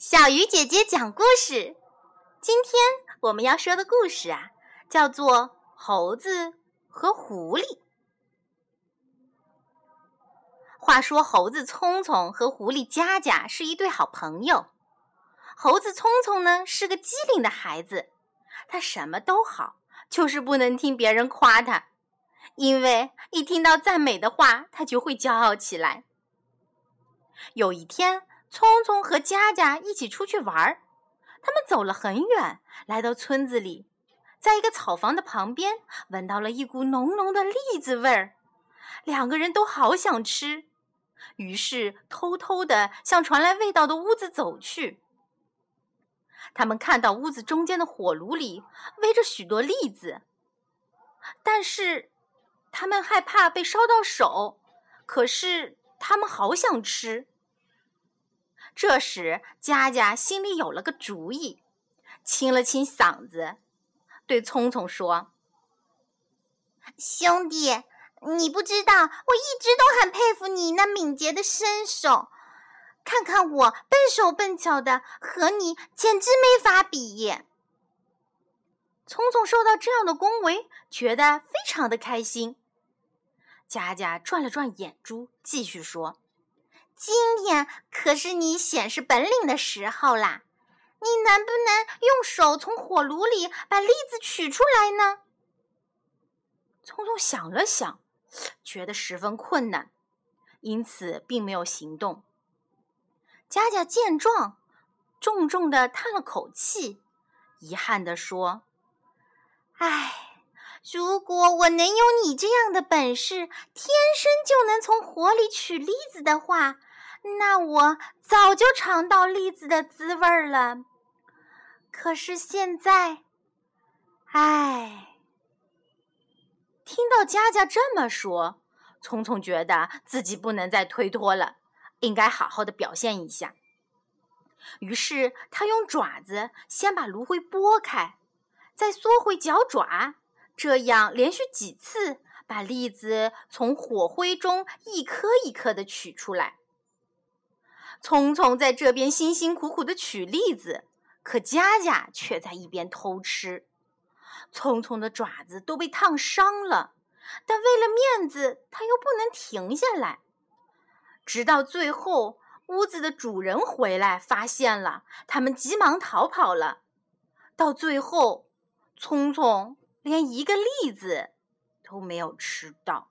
小鱼姐姐讲故事。今天我们要说的故事啊，叫做《猴子和狐狸》。话说，猴子聪聪和狐狸佳佳是一对好朋友。猴子聪聪呢是个机灵的孩子，他什么都好，就是不能听别人夸他，因为一听到赞美的话，他就会骄傲起来。有一天。聪聪和佳佳一起出去玩儿，他们走了很远，来到村子里，在一个草房的旁边，闻到了一股浓浓的栗子味儿。两个人都好想吃，于是偷偷地向传来味道的屋子走去。他们看到屋子中间的火炉里煨着许多栗子，但是他们害怕被烧到手，可是他们好想吃。这时，佳佳心里有了个主意，清了清嗓子，对聪聪说：“兄弟，你不知道，我一直都很佩服你那敏捷的身手。看看我笨手笨脚的，和你简直没法比。”聪聪受到这样的恭维，觉得非常的开心。佳佳转了转眼珠，继续说。今天可是你显示本领的时候啦！你能不能用手从火炉里把栗子取出来呢？聪聪想了想，觉得十分困难，因此并没有行动。佳佳见状，重重的叹了口气，遗憾地说：“唉，如果我能有你这样的本事，天生就能从火里取栗子的话。”那我早就尝到栗子的滋味了，可是现在，唉。听到佳佳这么说，聪聪觉得自己不能再推脱了，应该好好的表现一下。于是他用爪子先把芦荟拨开，再缩回脚爪，这样连续几次，把栗子从火灰中一颗一颗的取出来。聪聪在这边辛辛苦苦的取栗子，可佳佳却在一边偷吃。聪聪的爪子都被烫伤了，但为了面子，他又不能停下来。直到最后，屋子的主人回来发现了，他们急忙逃跑了。到最后，聪聪连一个栗子都没有吃到。